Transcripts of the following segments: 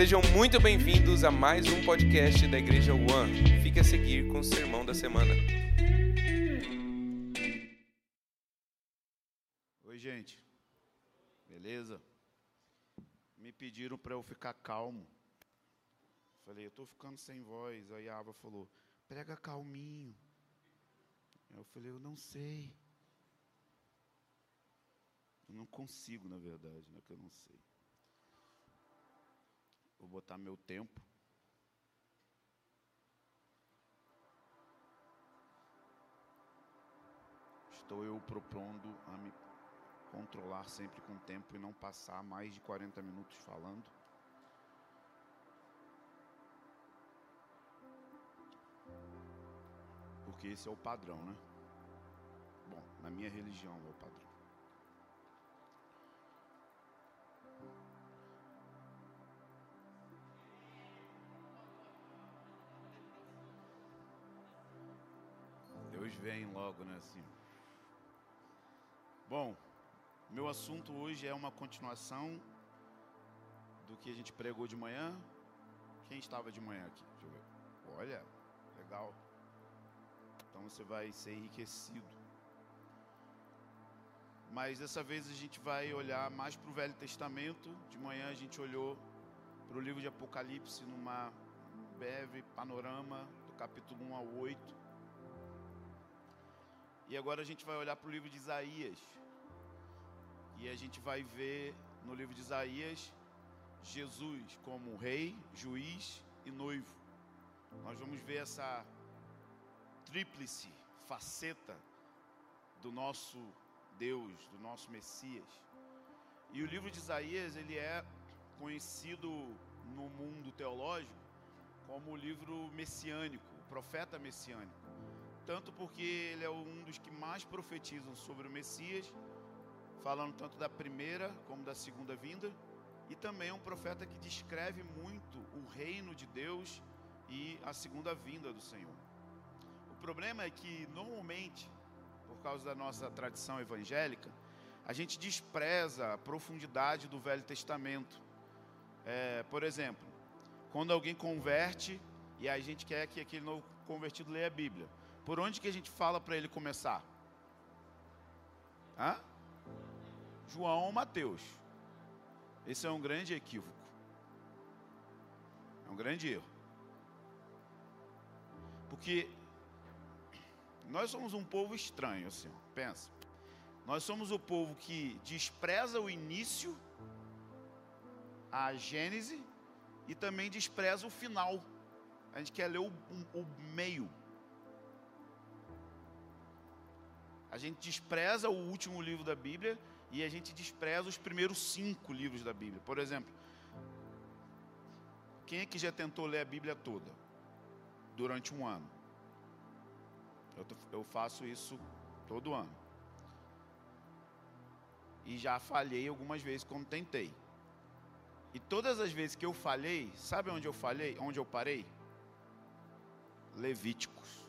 Sejam muito bem-vindos a mais um podcast da Igreja One. Fique a seguir com o sermão da semana. Oi, gente. Beleza? Me pediram para eu ficar calmo. Falei, eu estou ficando sem voz. Aí a Ava falou, prega calminho. Eu falei, eu não sei. Eu não consigo, na verdade, não é que eu não sei. Vou botar meu tempo. Estou eu propondo a me controlar sempre com o tempo e não passar mais de 40 minutos falando. Porque esse é o padrão, né? Bom, na minha religião é o padrão. Vem logo, né? Assim. Bom, meu assunto hoje é uma continuação do que a gente pregou de manhã. Quem estava de manhã aqui? Deixa eu ver. Olha, legal. Então você vai ser enriquecido. Mas dessa vez a gente vai olhar mais para o Velho Testamento. De manhã a gente olhou para o livro de Apocalipse numa breve panorama do capítulo 1 ao 8. E agora a gente vai olhar para o livro de Isaías. E a gente vai ver no livro de Isaías Jesus como rei, juiz e noivo. Nós vamos ver essa tríplice faceta do nosso Deus, do nosso Messias. E o livro de Isaías, ele é conhecido no mundo teológico como o livro messiânico, o profeta messiânico. Tanto porque ele é um dos que mais profetizam sobre o Messias, falando tanto da primeira como da segunda vinda, e também é um profeta que descreve muito o reino de Deus e a segunda vinda do Senhor. O problema é que normalmente, por causa da nossa tradição evangélica, a gente despreza a profundidade do Velho Testamento. É, por exemplo, quando alguém converte e a gente quer que aquele novo convertido leia a Bíblia, por onde que a gente fala para ele começar? Hã? João ou Mateus. Esse é um grande equívoco. É um grande erro. Porque nós somos um povo estranho, assim, pensa. Nós somos o povo que despreza o início, a Gênese, e também despreza o final. A gente quer ler o, o, o meio. A gente despreza o último livro da Bíblia e a gente despreza os primeiros cinco livros da Bíblia. Por exemplo, quem é que já tentou ler a Bíblia toda durante um ano? Eu, eu faço isso todo ano. E já falhei algumas vezes quando tentei. E todas as vezes que eu falhei, sabe onde eu falhei? Onde eu parei? Levíticos.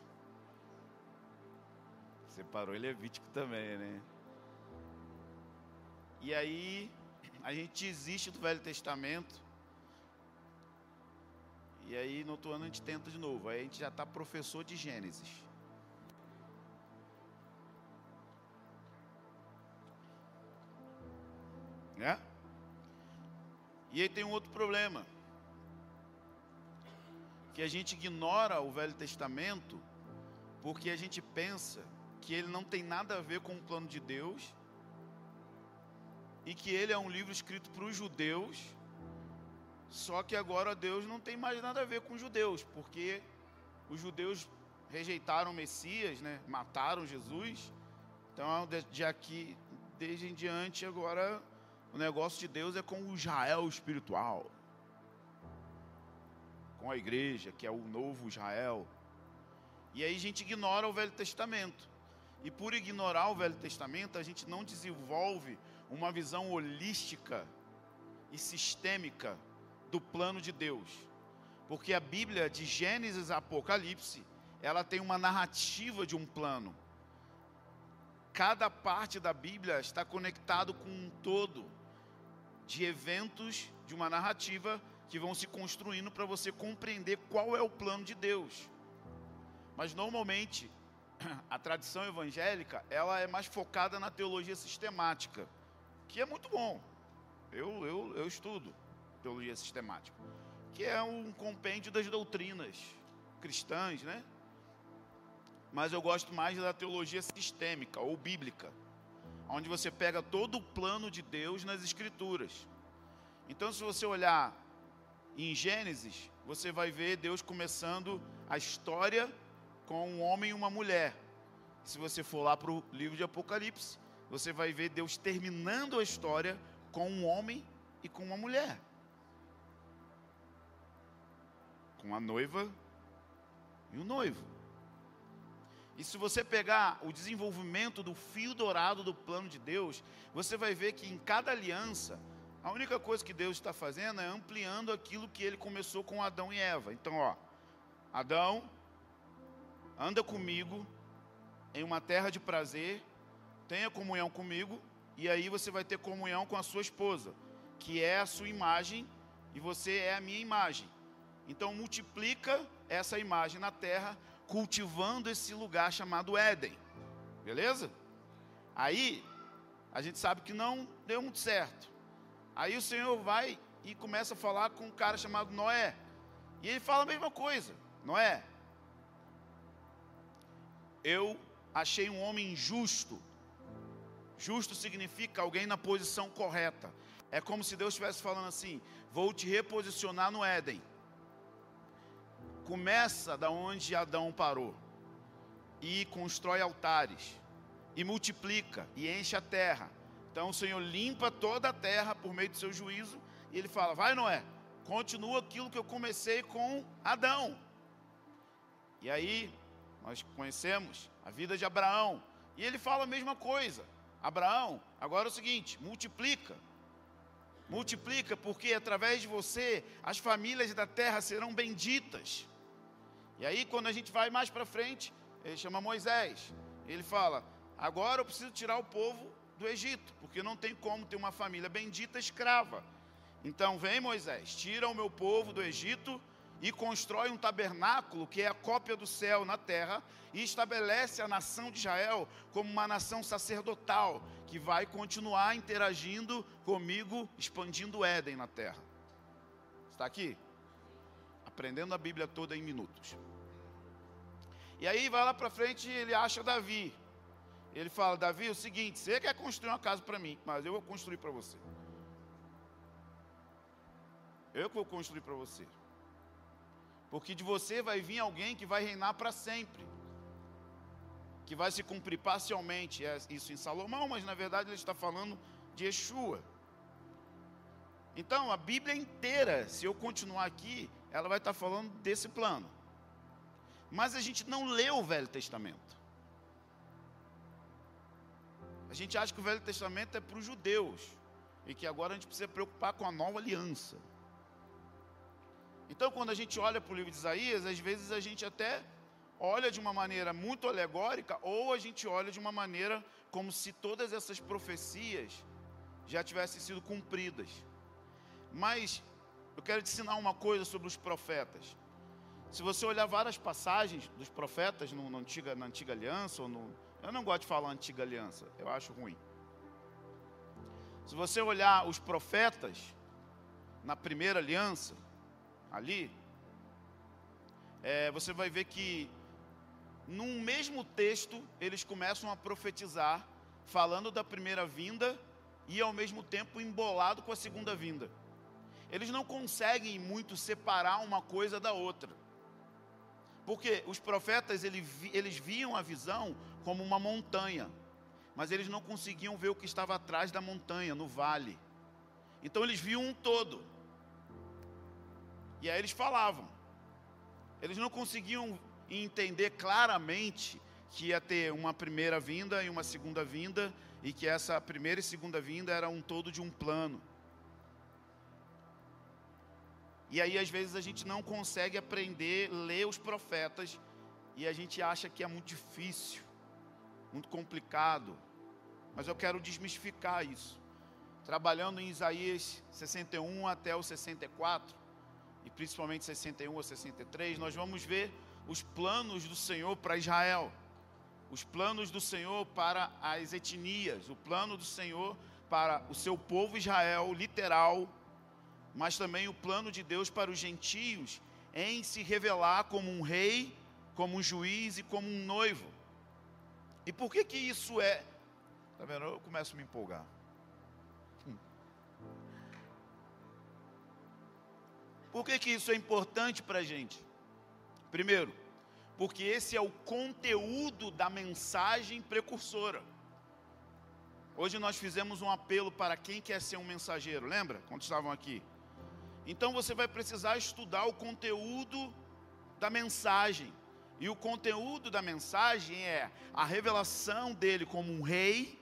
Você parou em Levítico também, né? E aí a gente desiste do Velho Testamento. E aí no outro ano a gente tenta de novo. Aí a gente já está professor de Gênesis. Né? E aí tem um outro problema. Que a gente ignora o Velho Testamento porque a gente pensa que ele não tem nada a ver com o plano de Deus e que ele é um livro escrito para os judeus, só que agora Deus não tem mais nada a ver com os judeus, porque os judeus rejeitaram o Messias, né? mataram Jesus, então de aqui, desde em diante, agora o negócio de Deus é com o Israel espiritual, com a igreja, que é o novo Israel. E aí a gente ignora o Velho Testamento. E por ignorar o Velho Testamento, a gente não desenvolve uma visão holística e sistêmica do plano de Deus. Porque a Bíblia, de Gênesis a Apocalipse, ela tem uma narrativa de um plano. Cada parte da Bíblia está conectado com um todo de eventos de uma narrativa que vão se construindo para você compreender qual é o plano de Deus. Mas normalmente a tradição evangélica ela é mais focada na teologia sistemática, que é muito bom. Eu, eu, eu estudo teologia sistemática, que é um compêndio das doutrinas cristãs, né? Mas eu gosto mais da teologia sistêmica ou bíblica, onde você pega todo o plano de Deus nas Escrituras. Então, se você olhar em Gênesis, você vai ver Deus começando a história com um homem e uma mulher. Se você for lá para o livro de Apocalipse, você vai ver Deus terminando a história com um homem e com uma mulher. Com a noiva e o noivo. E se você pegar o desenvolvimento do fio dourado do plano de Deus, você vai ver que em cada aliança a única coisa que Deus está fazendo é ampliando aquilo que ele começou com Adão e Eva. Então, ó, Adão, anda comigo em uma terra de prazer, tenha comunhão comigo, e aí você vai ter comunhão com a sua esposa, que é a sua imagem, e você é a minha imagem. Então, multiplica essa imagem na terra, cultivando esse lugar chamado Éden. Beleza? Aí, a gente sabe que não deu muito certo. Aí o Senhor vai e começa a falar com um cara chamado Noé. E ele fala a mesma coisa: Noé, eu achei um homem justo. Justo significa alguém na posição correta. É como se Deus estivesse falando assim: vou te reposicionar no Éden. Começa da onde Adão parou e constrói altares e multiplica e enche a terra então o Senhor limpa toda a terra por meio do seu juízo e ele fala: Vai, Noé, continua aquilo que eu comecei com Adão. E aí nós conhecemos a vida de Abraão e ele fala a mesma coisa. Abraão, agora é o seguinte: multiplica. Multiplica, porque através de você as famílias da terra serão benditas. E aí, quando a gente vai mais para frente, ele chama Moisés. Ele fala: Agora eu preciso tirar o povo do Egito, porque não tem como ter uma família bendita escrava. Então vem Moisés, tira o meu povo do Egito e constrói um tabernáculo que é a cópia do céu na terra e estabelece a nação de Israel como uma nação sacerdotal que vai continuar interagindo comigo, expandindo o Éden na terra. Está aqui? Aprendendo a Bíblia toda em minutos. E aí vai lá para frente e ele acha Davi. Ele fala: Davi, é o seguinte, você quer construir uma casa para mim, mas eu vou construir para você. Eu que vou construir para você. Porque de você vai vir alguém que vai reinar para sempre. Que vai se cumprir parcialmente. É isso em Salomão, mas na verdade ele está falando de Yeshua. Então, a Bíblia inteira, se eu continuar aqui, ela vai estar falando desse plano. Mas a gente não lê o Velho Testamento. A gente acha que o Velho Testamento é para os judeus e que agora a gente precisa preocupar com a nova aliança. Então, quando a gente olha para o livro de Isaías, às vezes a gente até olha de uma maneira muito alegórica ou a gente olha de uma maneira como se todas essas profecias já tivessem sido cumpridas. Mas eu quero te ensinar uma coisa sobre os profetas. Se você olhar várias passagens dos profetas no, na, antiga, na antiga aliança ou no, eu não gosto de falar antiga aliança, eu acho ruim. Se você olhar os profetas na primeira aliança, ali, é, você vai ver que num mesmo texto eles começam a profetizar, falando da primeira vinda e ao mesmo tempo embolado com a segunda vinda. Eles não conseguem muito separar uma coisa da outra. Porque os profetas eles viam a visão como uma montanha, mas eles não conseguiam ver o que estava atrás da montanha, no vale. Então eles viam um todo. E aí eles falavam. Eles não conseguiam entender claramente que ia ter uma primeira vinda e uma segunda vinda, e que essa primeira e segunda vinda era um todo de um plano. E aí, às vezes, a gente não consegue aprender, ler os profetas, e a gente acha que é muito difícil, muito complicado. Mas eu quero desmistificar isso. Trabalhando em Isaías 61 até o 64, e principalmente 61 a 63, nós vamos ver os planos do Senhor para Israel, os planos do Senhor para as etnias, o plano do Senhor para o seu povo Israel, literal, mas também o plano de Deus para os gentios em se revelar como um rei, como um juiz e como um noivo. E por que que isso é? Tá vendo? Eu começo a me empolgar. Por que que isso é importante para a gente? Primeiro, porque esse é o conteúdo da mensagem precursora. Hoje nós fizemos um apelo para quem quer ser um mensageiro, lembra? Quando estavam aqui. Então você vai precisar estudar o conteúdo da mensagem. E o conteúdo da mensagem é a revelação dele como um rei,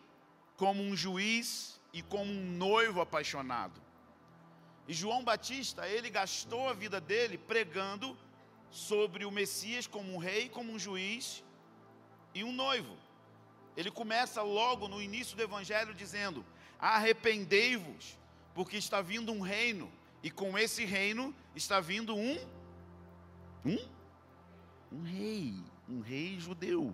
como um juiz e como um noivo apaixonado. E João Batista, ele gastou a vida dele pregando sobre o Messias como um rei, como um juiz e um noivo. Ele começa logo no início do evangelho dizendo: Arrependei-vos, porque está vindo um reino e com esse reino está vindo um um um rei, um rei judeu.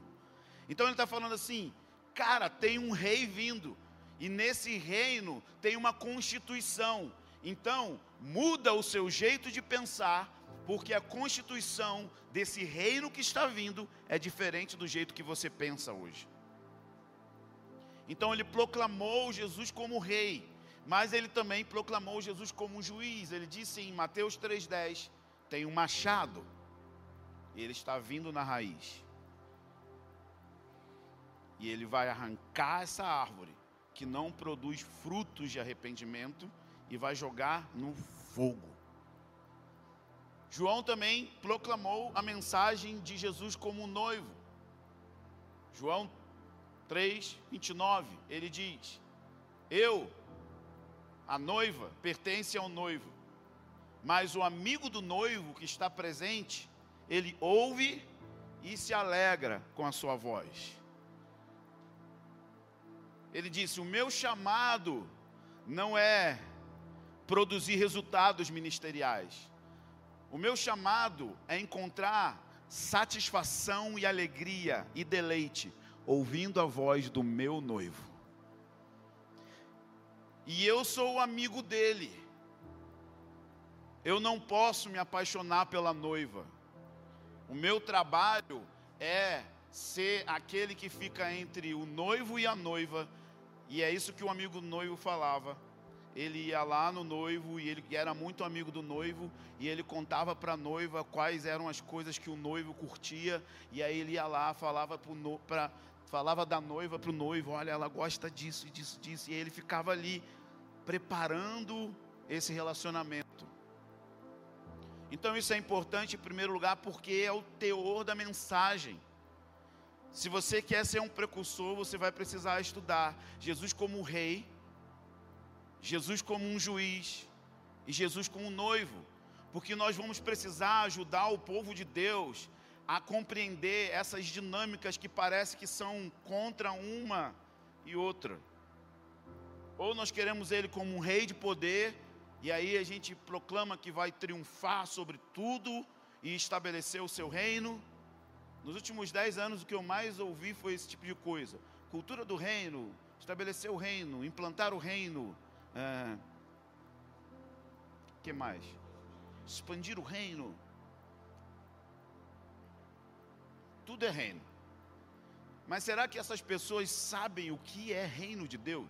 Então ele está falando assim, cara, tem um rei vindo e nesse reino tem uma constituição. Então muda o seu jeito de pensar, porque a constituição desse reino que está vindo é diferente do jeito que você pensa hoje. Então ele proclamou Jesus como rei mas ele também proclamou Jesus como juiz. Ele disse em Mateus 3,10: tem um machado, ele está vindo na raiz. E ele vai arrancar essa árvore que não produz frutos de arrependimento e vai jogar no fogo. João também proclamou a mensagem de Jesus como noivo. João 3, 29, ele diz: Eu a noiva pertence ao noivo, mas o amigo do noivo que está presente, ele ouve e se alegra com a sua voz. Ele disse: O meu chamado não é produzir resultados ministeriais. O meu chamado é encontrar satisfação e alegria e deleite ouvindo a voz do meu noivo e eu sou o amigo dele. Eu não posso me apaixonar pela noiva. O meu trabalho é ser aquele que fica entre o noivo e a noiva, e é isso que o amigo noivo falava. Ele ia lá no noivo e ele era muito amigo do noivo e ele contava para a noiva quais eram as coisas que o noivo curtia e aí ele ia lá falava para falava da noiva para o noivo, olha, ela gosta disso, disso, disso, e ele ficava ali preparando esse relacionamento. Então isso é importante em primeiro lugar porque é o teor da mensagem. Se você quer ser um precursor, você vai precisar estudar Jesus como rei, Jesus como um juiz e Jesus como um noivo, porque nós vamos precisar ajudar o povo de Deus a compreender essas dinâmicas que parece que são contra uma e outra. Ou nós queremos ele como um rei de poder, e aí a gente proclama que vai triunfar sobre tudo e estabelecer o seu reino. Nos últimos dez anos, o que eu mais ouvi foi esse tipo de coisa: cultura do reino, estabelecer o reino, implantar o reino. É... que mais? Expandir o reino. Tudo é reino. Mas será que essas pessoas sabem o que é reino de Deus?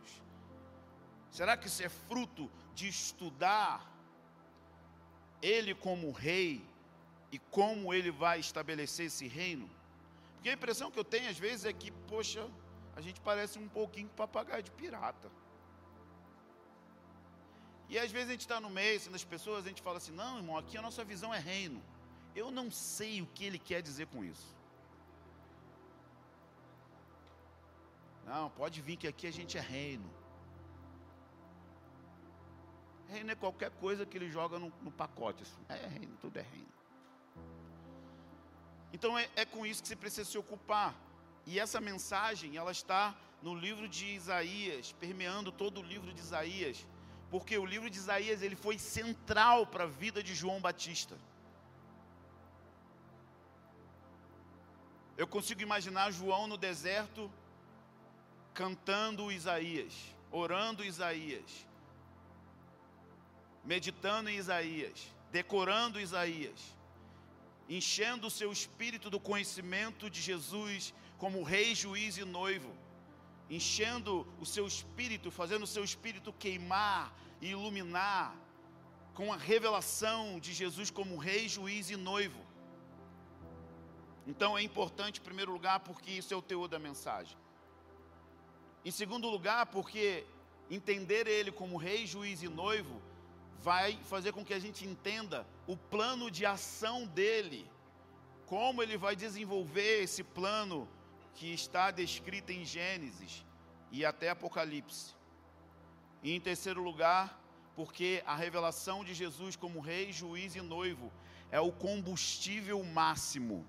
Será que isso é fruto de estudar ele como rei e como ele vai estabelecer esse reino? Porque a impressão que eu tenho às vezes é que, poxa, a gente parece um pouquinho papagaio de pirata. E às vezes a gente está no meio, assim, das pessoas, a gente fala assim: não, irmão, aqui a nossa visão é reino. Eu não sei o que ele quer dizer com isso. Não, pode vir que aqui a gente é reino. Reino é qualquer coisa que ele joga no, no pacote. Assim. É reino, tudo é reino. Então é, é com isso que você precisa se ocupar. E essa mensagem, ela está no livro de Isaías, permeando todo o livro de Isaías, porque o livro de Isaías ele foi central para a vida de João Batista. Eu consigo imaginar João no deserto cantando Isaías, orando Isaías, meditando em Isaías, decorando Isaías, enchendo o seu espírito do conhecimento de Jesus como rei, juiz e noivo, enchendo o seu espírito, fazendo o seu espírito queimar e iluminar com a revelação de Jesus como rei, juiz e noivo. Então é importante, em primeiro lugar, porque isso é o teor da mensagem. Em segundo lugar, porque entender Ele como rei, juiz e noivo vai fazer com que a gente entenda o plano de ação dele, como ele vai desenvolver esse plano que está descrito em Gênesis e até Apocalipse. E em terceiro lugar, porque a revelação de Jesus como rei, juiz e noivo é o combustível máximo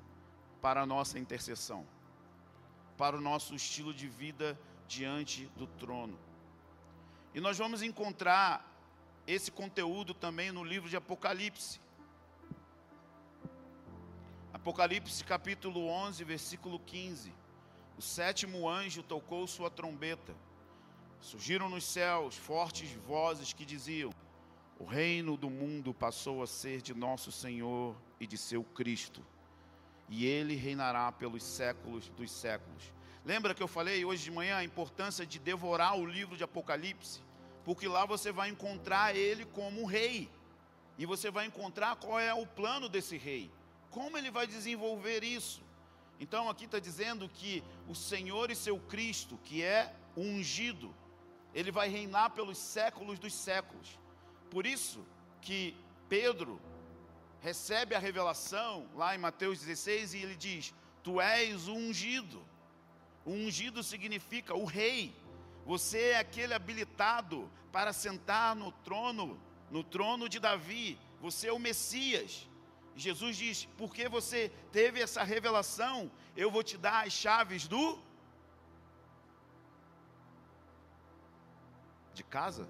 para a nossa intercessão, para o nosso estilo de vida diante do trono. E nós vamos encontrar esse conteúdo também no livro de Apocalipse. Apocalipse capítulo 11, versículo 15. O sétimo anjo tocou sua trombeta. Surgiram nos céus fortes vozes que diziam: O reino do mundo passou a ser de nosso Senhor e de seu Cristo, e ele reinará pelos séculos dos séculos. Lembra que eu falei hoje de manhã a importância de devorar o livro de Apocalipse? Porque lá você vai encontrar ele como rei. E você vai encontrar qual é o plano desse rei. Como ele vai desenvolver isso. Então aqui está dizendo que o Senhor e seu Cristo, que é ungido, ele vai reinar pelos séculos dos séculos. Por isso que Pedro recebe a revelação lá em Mateus 16 e ele diz: Tu és o ungido. O ungido significa o rei. Você é aquele habilitado para sentar no trono, no trono de Davi. Você é o Messias. Jesus diz: porque você teve essa revelação, eu vou te dar as chaves do. De casa?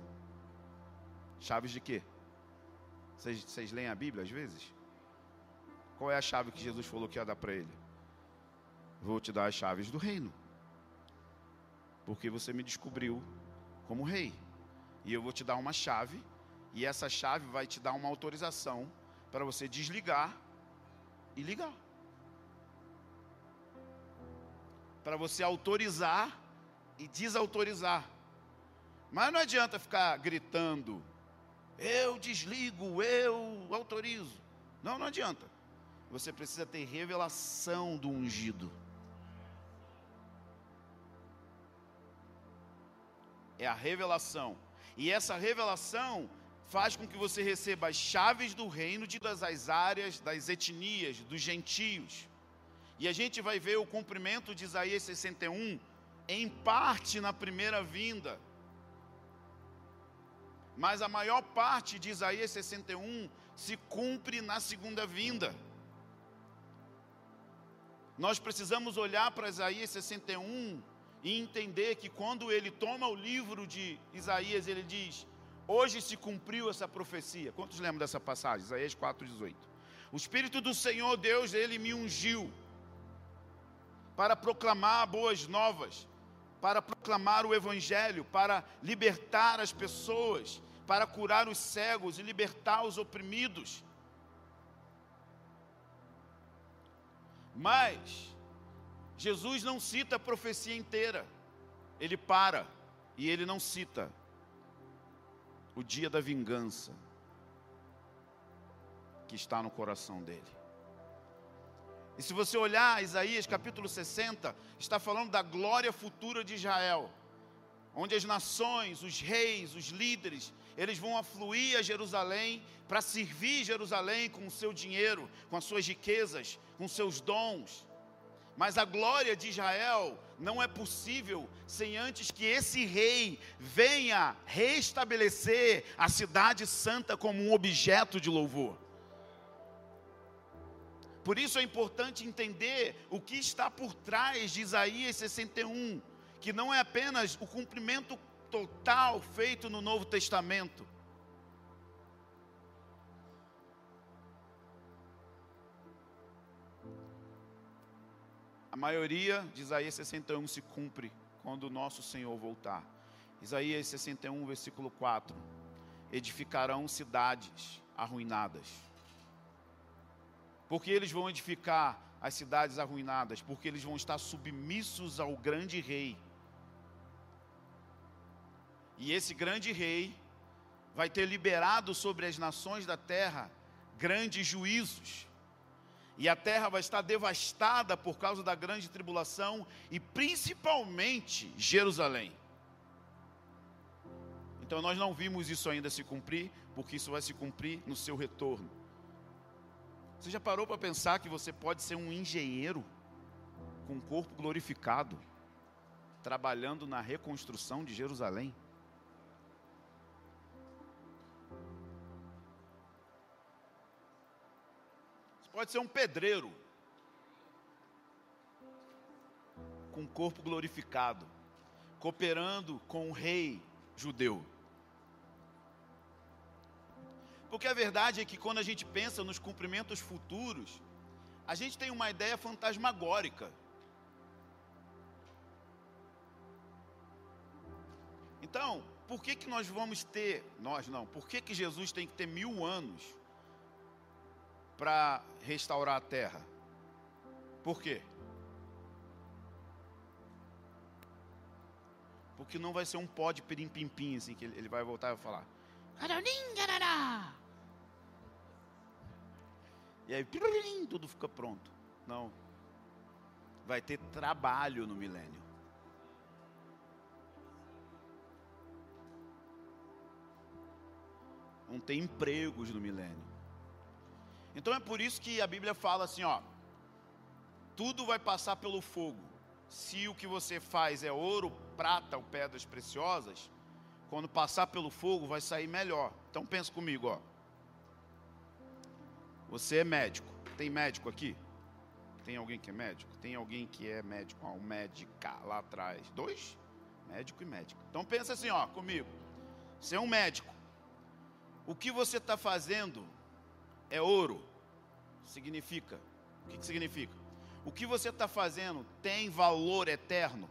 Chaves de quê? Vocês, vocês leem a Bíblia às vezes? Qual é a chave que Jesus falou que ia dar para ele? Vou te dar as chaves do reino porque você me descobriu como rei. E eu vou te dar uma chave, e essa chave vai te dar uma autorização para você desligar e ligar. Para você autorizar e desautorizar. Mas não adianta ficar gritando, eu desligo, eu autorizo. Não, não adianta. Você precisa ter revelação do ungido. é a revelação. E essa revelação faz com que você receba as chaves do reino de todas as áreas, das etnias, dos gentios. E a gente vai ver o cumprimento de Isaías 61 em parte na primeira vinda. Mas a maior parte de Isaías 61 se cumpre na segunda vinda. Nós precisamos olhar para Isaías 61 e entender que quando ele toma o livro de Isaías, ele diz: Hoje se cumpriu essa profecia. Quantos lembram dessa passagem? Isaías 4,18. O Espírito do Senhor Deus, ele me ungiu para proclamar boas novas, para proclamar o Evangelho, para libertar as pessoas, para curar os cegos e libertar os oprimidos. Mas, Jesus não cita a profecia inteira, ele para e ele não cita o dia da vingança que está no coração dele. E se você olhar Isaías capítulo 60, está falando da glória futura de Israel, onde as nações, os reis, os líderes, eles vão afluir a Jerusalém para servir Jerusalém com o seu dinheiro, com as suas riquezas, com seus dons. Mas a glória de Israel não é possível sem antes que esse rei venha restabelecer a cidade santa como um objeto de louvor. Por isso é importante entender o que está por trás de Isaías 61, que não é apenas o cumprimento total feito no Novo Testamento. A maioria de Isaías 61 se cumpre quando o nosso Senhor voltar. Isaías 61, versículo 4: Edificarão cidades arruinadas. Porque eles vão edificar as cidades arruinadas, porque eles vão estar submissos ao grande rei. E esse grande rei vai ter liberado sobre as nações da terra grandes juízos. E a terra vai estar devastada por causa da grande tribulação e principalmente Jerusalém. Então nós não vimos isso ainda se cumprir, porque isso vai se cumprir no seu retorno. Você já parou para pensar que você pode ser um engenheiro com um corpo glorificado, trabalhando na reconstrução de Jerusalém? Pode ser um pedreiro com um corpo glorificado, cooperando com o rei judeu. Porque a verdade é que quando a gente pensa nos cumprimentos futuros, a gente tem uma ideia fantasmagórica. Então, por que, que nós vamos ter, nós não, por que, que Jesus tem que ter mil anos para restaurar a terra? Por quê? Porque não vai ser um pó de pirim-pim-pim, assim, que ele vai voltar e vai falar. E aí, tudo fica pronto. Não. Vai ter trabalho no milênio. Vão ter empregos no milênio. Então é por isso que a Bíblia fala assim, ó. Tudo vai passar pelo fogo. Se o que você faz é ouro, prata ou pedras preciosas, quando passar pelo fogo vai sair melhor. Então pensa comigo, ó. Você é médico. Tem médico aqui? Tem alguém que é médico? Tem alguém que é médico? Ó, um médica lá atrás. Dois? Médico e médico. Então pensa assim, ó, comigo. Você é um médico. O que você está fazendo é ouro. Significa. O que, que significa? O que você está fazendo tem valor eterno.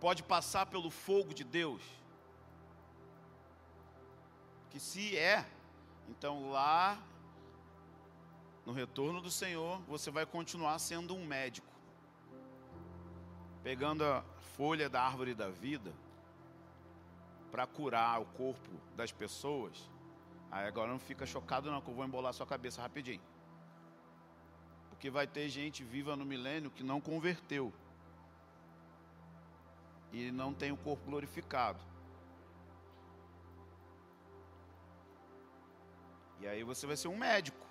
Pode passar pelo fogo de Deus que se é, então lá no retorno do Senhor, você vai continuar sendo um médico. Pegando a folha da árvore da vida para curar o corpo das pessoas. Aí agora não fica chocado não, que eu vou embolar sua cabeça rapidinho. Porque vai ter gente viva no milênio que não converteu. E não tem o corpo glorificado. E aí você vai ser um médico.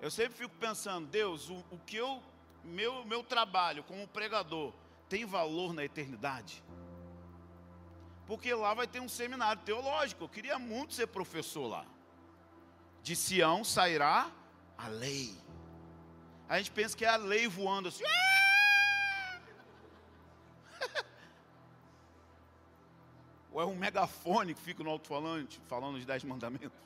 Eu sempre fico pensando, Deus, o, o que eu, meu, meu trabalho como pregador tem valor na eternidade? Porque lá vai ter um seminário teológico. Eu queria muito ser professor lá. De Sião sairá a lei. A gente pensa que é a lei voando assim. Ou é um megafone que fica no alto-falante falando os dez mandamentos?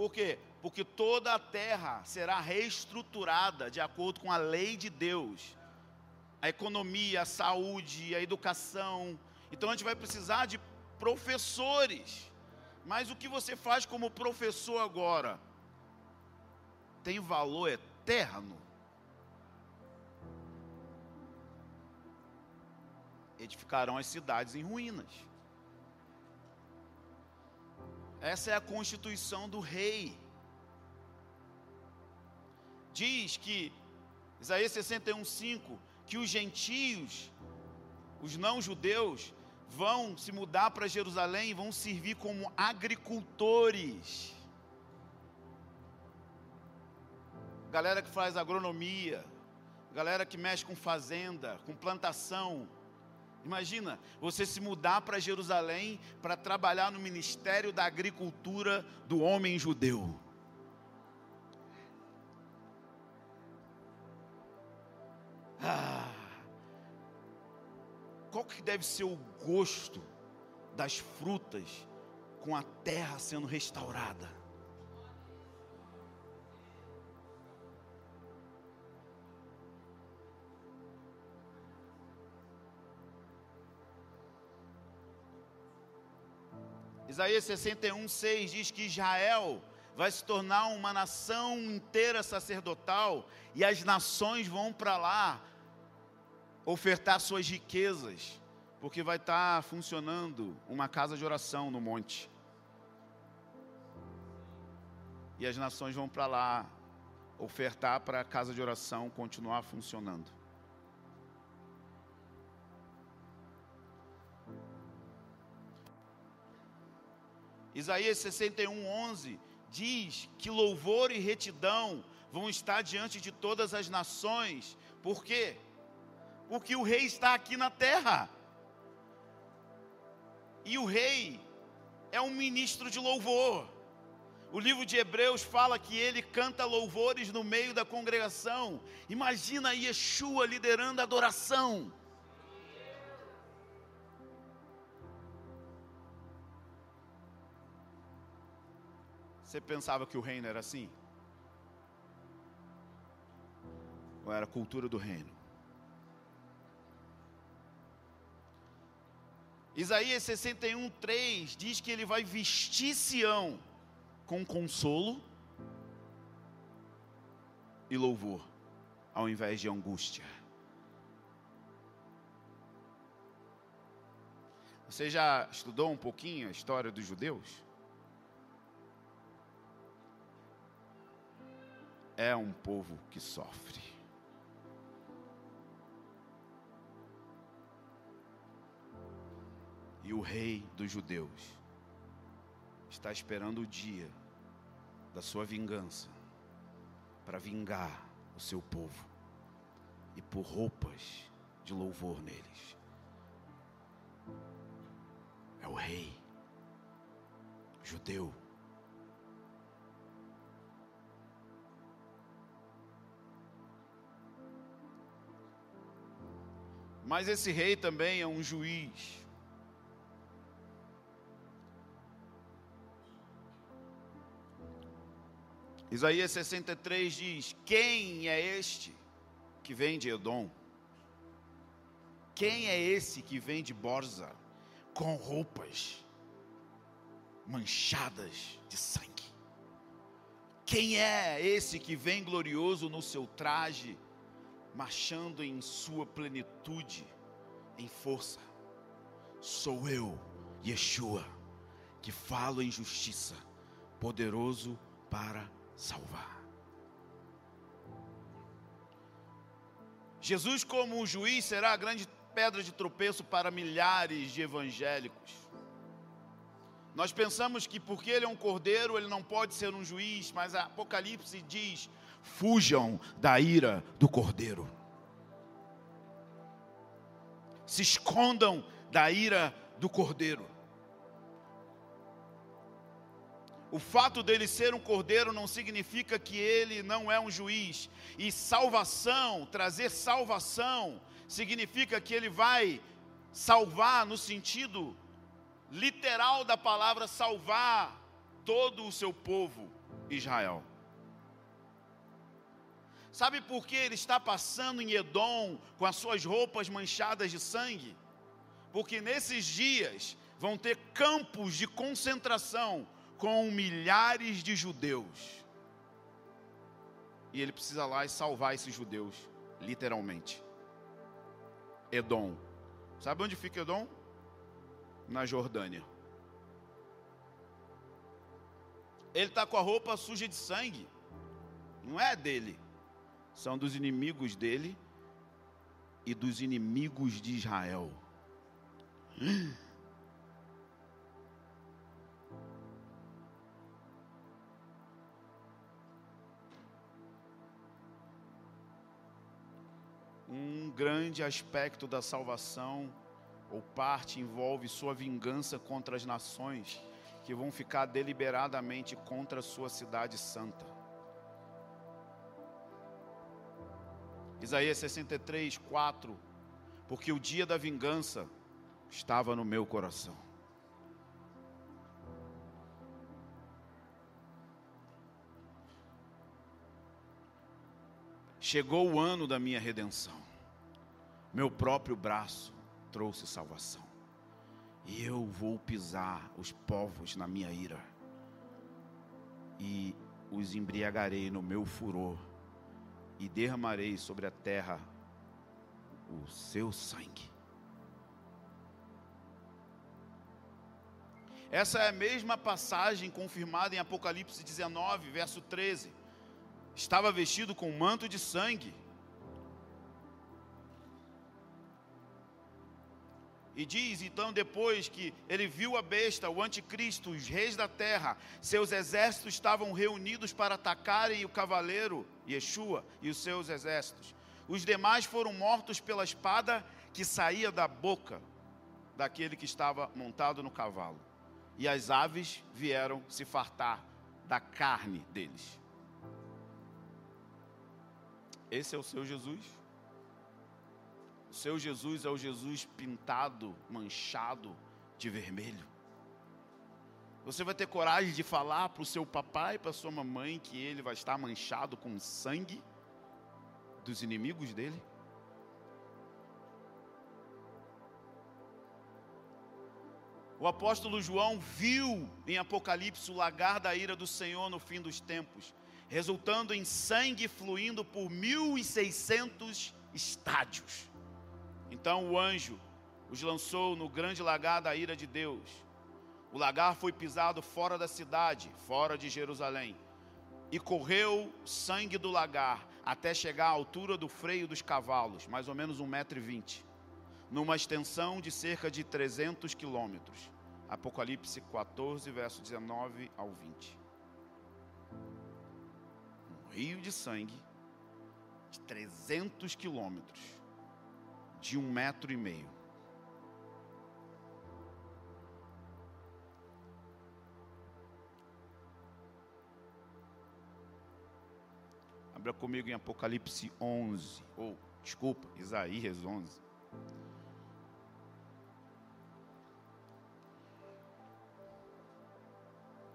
Por quê? Porque toda a terra será reestruturada de acordo com a lei de Deus. A economia, a saúde, a educação. Então a gente vai precisar de professores. Mas o que você faz como professor agora tem valor eterno. edificarão as cidades em ruínas. Essa é a constituição do rei. Diz que, Isaías 61,5, que os gentios, os não-judeus, vão se mudar para Jerusalém e vão servir como agricultores. Galera que faz agronomia, galera que mexe com fazenda, com plantação, Imagina você se mudar para Jerusalém para trabalhar no ministério da agricultura do homem judeu. Ah, qual que deve ser o gosto das frutas com a terra sendo restaurada? Isaías 61, 6 diz que Israel vai se tornar uma nação inteira sacerdotal e as nações vão para lá ofertar suas riquezas, porque vai estar tá funcionando uma casa de oração no monte. E as nações vão para lá ofertar para a casa de oração continuar funcionando. Isaías 61, 11 diz que louvor e retidão vão estar diante de todas as nações. Por quê? Porque o rei está aqui na terra. E o rei é um ministro de louvor. O livro de Hebreus fala que ele canta louvores no meio da congregação. Imagina Yeshua liderando a adoração. Você pensava que o reino era assim? Ou era a cultura do reino? Isaías 61, 3 diz que ele vai vestir Sião com consolo e louvor, ao invés de angústia. Você já estudou um pouquinho a história dos judeus? É um povo que sofre. E o rei dos judeus está esperando o dia da sua vingança para vingar o seu povo e por roupas de louvor neles. É o rei judeu Mas esse rei também é um juiz. Isaías 63 diz: Quem é este que vem de Edom? Quem é esse que vem de Borza com roupas manchadas de sangue? Quem é esse que vem glorioso no seu traje? Marchando em sua plenitude, em força. Sou eu, Yeshua, que falo em justiça, poderoso para salvar. Jesus, como juiz, será a grande pedra de tropeço para milhares de evangélicos. Nós pensamos que porque ele é um cordeiro, ele não pode ser um juiz, mas Apocalipse diz fujam da ira do cordeiro. Se escondam da ira do cordeiro. O fato dele ser um cordeiro não significa que ele não é um juiz. E salvação, trazer salvação, significa que ele vai salvar no sentido literal da palavra salvar todo o seu povo, Israel. Sabe por que ele está passando em Edom com as suas roupas manchadas de sangue? Porque nesses dias vão ter campos de concentração com milhares de judeus. E ele precisa lá e salvar esses judeus, literalmente. Edom. Sabe onde fica Edom? Na Jordânia. Ele está com a roupa suja de sangue. Não é dele são dos inimigos dele e dos inimigos de Israel. Um grande aspecto da salvação ou parte envolve sua vingança contra as nações que vão ficar deliberadamente contra a sua cidade santa. Isaías 63, 4. porque o dia da vingança estava no meu coração. Chegou o ano da minha redenção. Meu próprio braço trouxe salvação. E eu vou pisar os povos na minha ira. E os embriagarei no meu furor. E derramarei sobre a terra o seu sangue. Essa é a mesma passagem confirmada em Apocalipse 19, verso 13 estava vestido com um manto de sangue. E diz então, depois que ele viu a besta, o anticristo, os reis da terra, seus exércitos estavam reunidos para atacarem o cavaleiro, Yeshua, e os seus exércitos. Os demais foram mortos pela espada que saía da boca daquele que estava montado no cavalo. E as aves vieram se fartar da carne deles. Esse é o seu Jesus? O seu Jesus é o Jesus pintado, manchado de vermelho. Você vai ter coragem de falar para o seu papai e para sua mamãe que ele vai estar manchado com sangue dos inimigos dele? O apóstolo João viu em Apocalipse o lagar da ira do Senhor no fim dos tempos resultando em sangue fluindo por 1.600 estádios. Então o anjo os lançou no grande lagar da ira de Deus. O lagar foi pisado fora da cidade, fora de Jerusalém, e correu sangue do lagar até chegar à altura do freio dos cavalos, mais ou menos um metro e vinte, numa extensão de cerca de 300 quilômetros. Apocalipse 14, verso 19 ao 20 rio de sangue de 300 quilômetros, de um metro e meio. Abra comigo em Apocalipse 11, ou, desculpa, Isaías 11.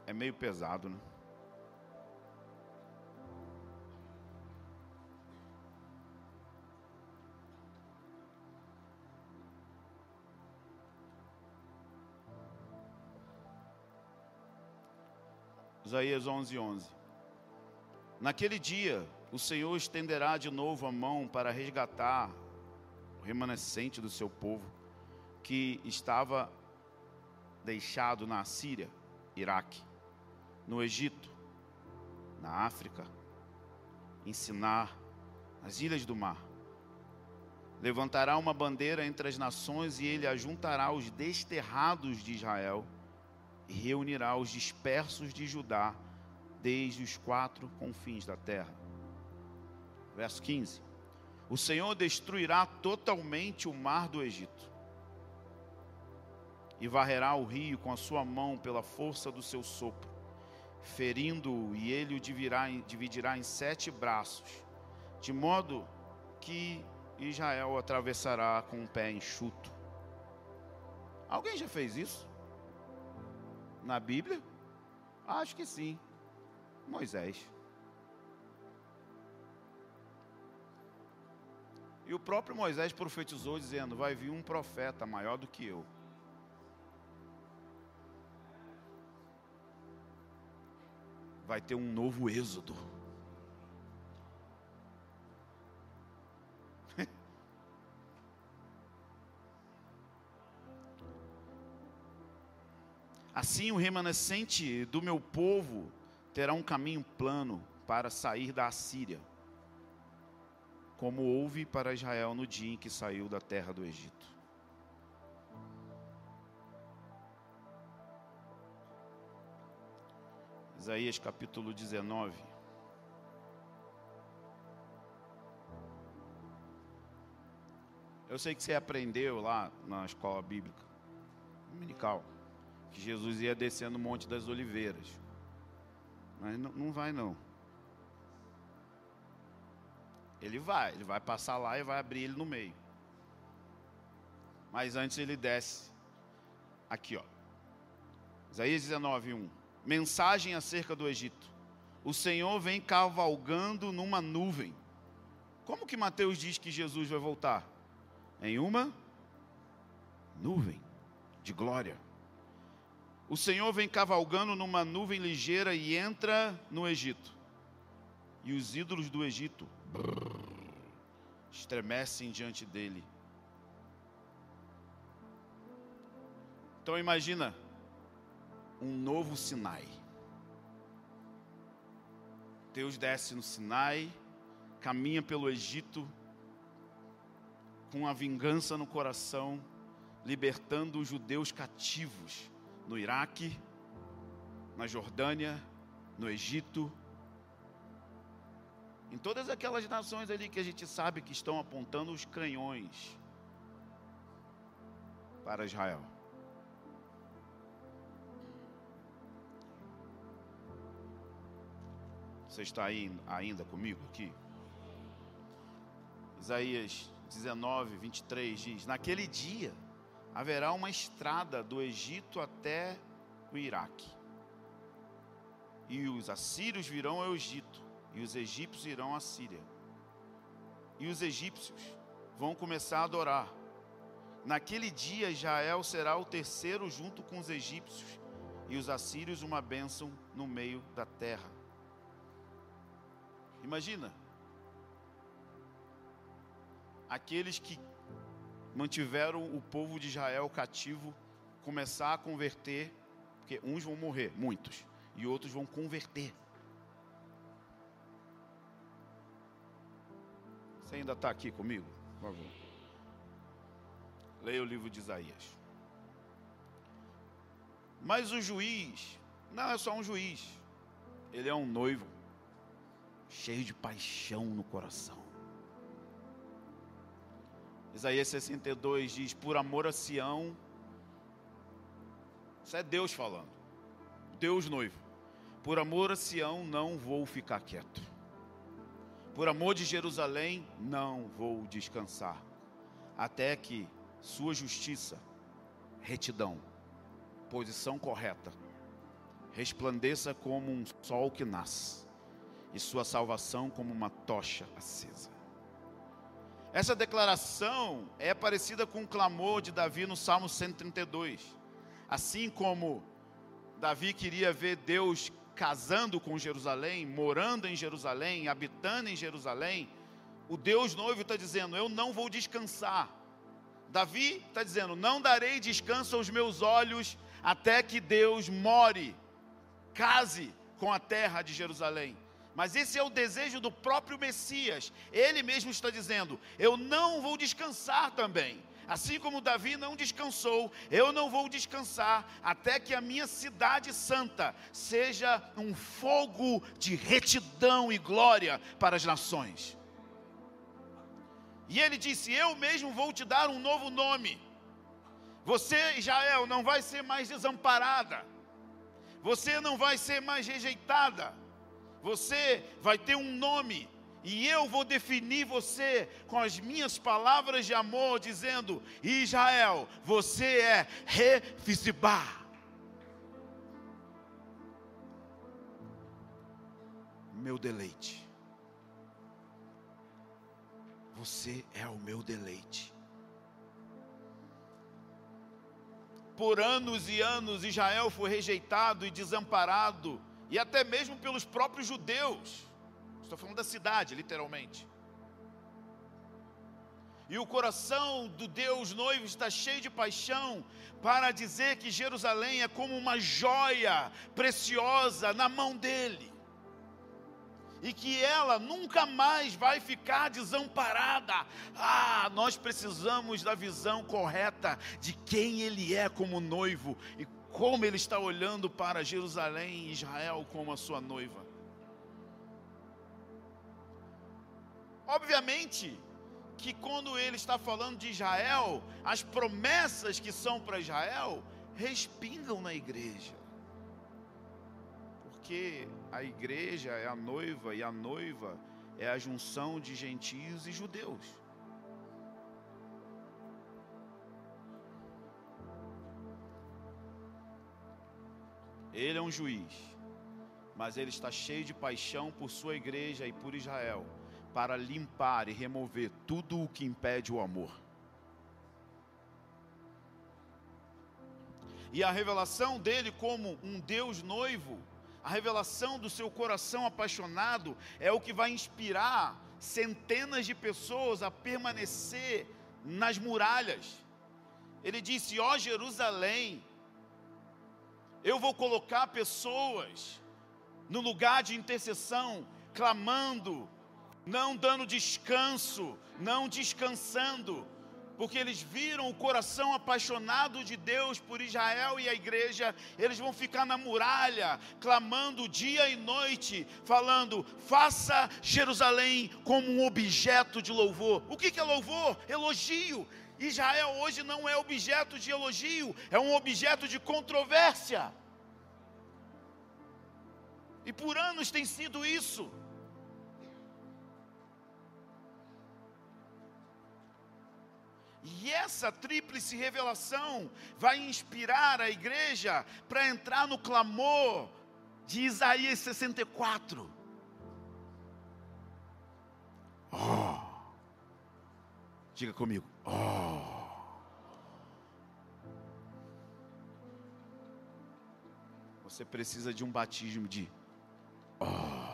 É meio pesado, né? Isaías 11, 11. Naquele dia, o Senhor estenderá de novo a mão para resgatar o remanescente do seu povo, que estava deixado na Síria, Iraque, no Egito, na África, em Sinar, nas ilhas do mar. Levantará uma bandeira entre as nações e ele ajuntará os desterrados de Israel reunirá os dispersos de Judá desde os quatro confins da terra. Verso 15: O Senhor destruirá totalmente o mar do Egito e varrerá o rio com a sua mão pela força do seu sopro, ferindo-o, e ele o dividirá em, dividirá em sete braços, de modo que Israel atravessará com um pé enxuto. Alguém já fez isso? Na Bíblia? Acho que sim. Moisés. E o próprio Moisés profetizou dizendo: Vai vir um profeta maior do que eu. Vai ter um novo êxodo. Assim o remanescente do meu povo terá um caminho plano para sair da Assíria, como houve para Israel no dia em que saiu da terra do Egito. Isaías capítulo 19. Eu sei que você aprendeu lá na escola bíblica dominical que Jesus ia descer no Monte das Oliveiras. Mas não, não vai não. Ele vai, ele vai passar lá e vai abrir ele no meio. Mas antes ele desce. Aqui, ó. Isaías 19, 1. Mensagem acerca do Egito. O Senhor vem cavalgando numa nuvem. Como que Mateus diz que Jesus vai voltar? Em uma nuvem de glória. O Senhor vem cavalgando numa nuvem ligeira e entra no Egito. E os ídolos do Egito estremecem diante dele. Então imagina um novo Sinai. Deus desce no Sinai, caminha pelo Egito com a vingança no coração, libertando os judeus cativos no Iraque, na Jordânia, no Egito, em todas aquelas nações ali que a gente sabe que estão apontando os canhões para Israel. Você está aí ainda comigo aqui? Isaías 19, 23 diz: Naquele dia haverá uma estrada do Egito até o Iraque. E os assírios virão ao Egito, e os egípcios irão à Síria. E os egípcios vão começar a adorar. Naquele dia Israel será o terceiro junto com os egípcios, e os assírios uma bênção no meio da terra. Imagina, aqueles que mantiveram o povo de Israel cativo começar a converter, porque uns vão morrer, muitos, e outros vão converter. Você ainda está aqui comigo? Por favor. Leia o livro de Isaías. Mas o juiz, não é só um juiz, ele é um noivo, cheio de paixão no coração. Isaías 62 diz: Por amor a Sião, isso é Deus falando, Deus noivo. Por amor a Sião, não vou ficar quieto. Por amor de Jerusalém, não vou descansar, até que sua justiça, retidão, posição correta, resplandeça como um sol que nasce, e sua salvação como uma tocha acesa. Essa declaração é parecida com o clamor de Davi no Salmo 132. Assim como Davi queria ver Deus casando com Jerusalém, morando em Jerusalém, habitando em Jerusalém, o Deus noivo está dizendo: Eu não vou descansar. Davi está dizendo: Não darei descanso aos meus olhos até que Deus more, case com a terra de Jerusalém. Mas esse é o desejo do próprio Messias. Ele mesmo está dizendo: Eu não vou descansar também. Assim como Davi não descansou, eu não vou descansar até que a minha cidade santa seja um fogo de retidão e glória para as nações. E ele disse: Eu mesmo vou te dar um novo nome. Você, Israel, não vai ser mais desamparada. Você não vai ser mais rejeitada você vai ter um nome, e eu vou definir você com as minhas palavras de amor, dizendo: Israel, você é Refisibá. Meu deleite. Você é o meu deleite. Por anos e anos Israel foi rejeitado e desamparado e até mesmo pelos próprios judeus. Estou falando da cidade, literalmente. E o coração do Deus noivo está cheio de paixão para dizer que Jerusalém é como uma joia preciosa na mão dele. E que ela nunca mais vai ficar desamparada. Ah, nós precisamos da visão correta de quem ele é como noivo e como ele está olhando para Jerusalém e Israel como a sua noiva. Obviamente que quando ele está falando de Israel, as promessas que são para Israel respingam na igreja. Porque a igreja é a noiva e a noiva é a junção de gentios e judeus. Ele é um juiz, mas ele está cheio de paixão por sua igreja e por Israel, para limpar e remover tudo o que impede o amor. E a revelação dele como um Deus noivo, a revelação do seu coração apaixonado, é o que vai inspirar centenas de pessoas a permanecer nas muralhas. Ele disse: Ó oh, Jerusalém, eu vou colocar pessoas no lugar de intercessão, clamando, não dando descanso, não descansando, porque eles viram o coração apaixonado de Deus por Israel e a igreja, eles vão ficar na muralha, clamando dia e noite, falando: faça Jerusalém como um objeto de louvor. O que é louvor? Elogio. Israel hoje não é objeto de elogio, é um objeto de controvérsia. E por anos tem sido isso. E essa tríplice revelação vai inspirar a igreja para entrar no clamor de Isaías 64. Oh. Diga comigo. Oh. Você precisa de um batismo de oh.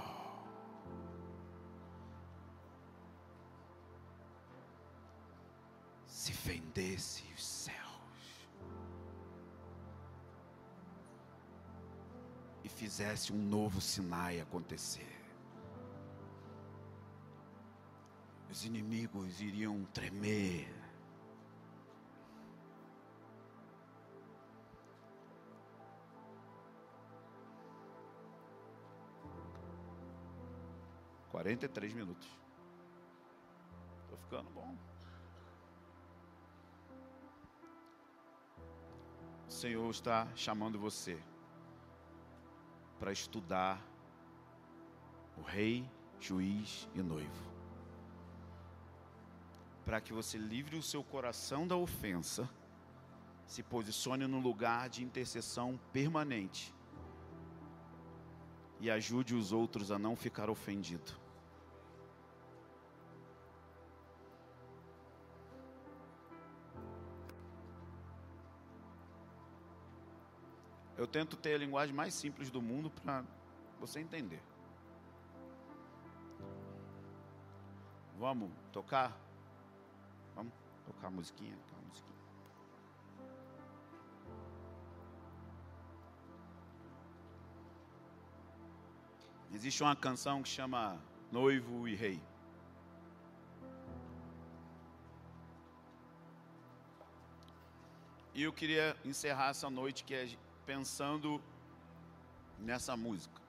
se fendesse os céus e fizesse um novo Sinai acontecer, os inimigos iriam tremer. Quarenta e três minutos. Estou ficando bom. Senhor está chamando você para estudar o rei, juiz e noivo. Para que você livre o seu coração da ofensa, se posicione no lugar de intercessão permanente e ajude os outros a não ficar ofendido. Eu tento ter a linguagem mais simples do mundo para você entender. Vamos tocar? Vamos tocar a musiquinha? A musiquinha. Existe uma canção que chama Noivo e Rei. E eu queria encerrar essa noite que é pensando nessa música.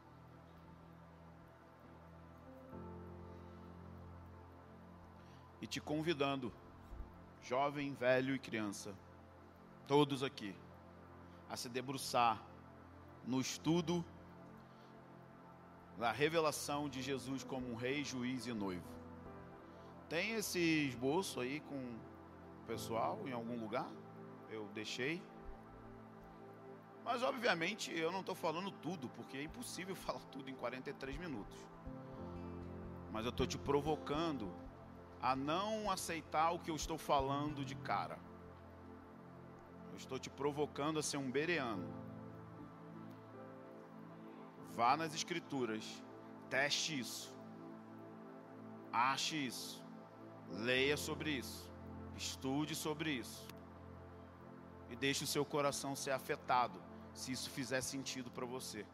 E te convidando, jovem, velho e criança, todos aqui, a se debruçar no estudo da revelação de Jesus como um rei, juiz e noivo. Tem esse esboço aí com o pessoal em algum lugar? Eu deixei. Mas, obviamente, eu não estou falando tudo, porque é impossível falar tudo em 43 minutos. Mas eu estou te provocando a não aceitar o que eu estou falando de cara. Eu estou te provocando a ser um bereano. Vá nas escrituras, teste isso, ache isso, leia sobre isso, estude sobre isso e deixe o seu coração ser afetado se isso fizer sentido para você.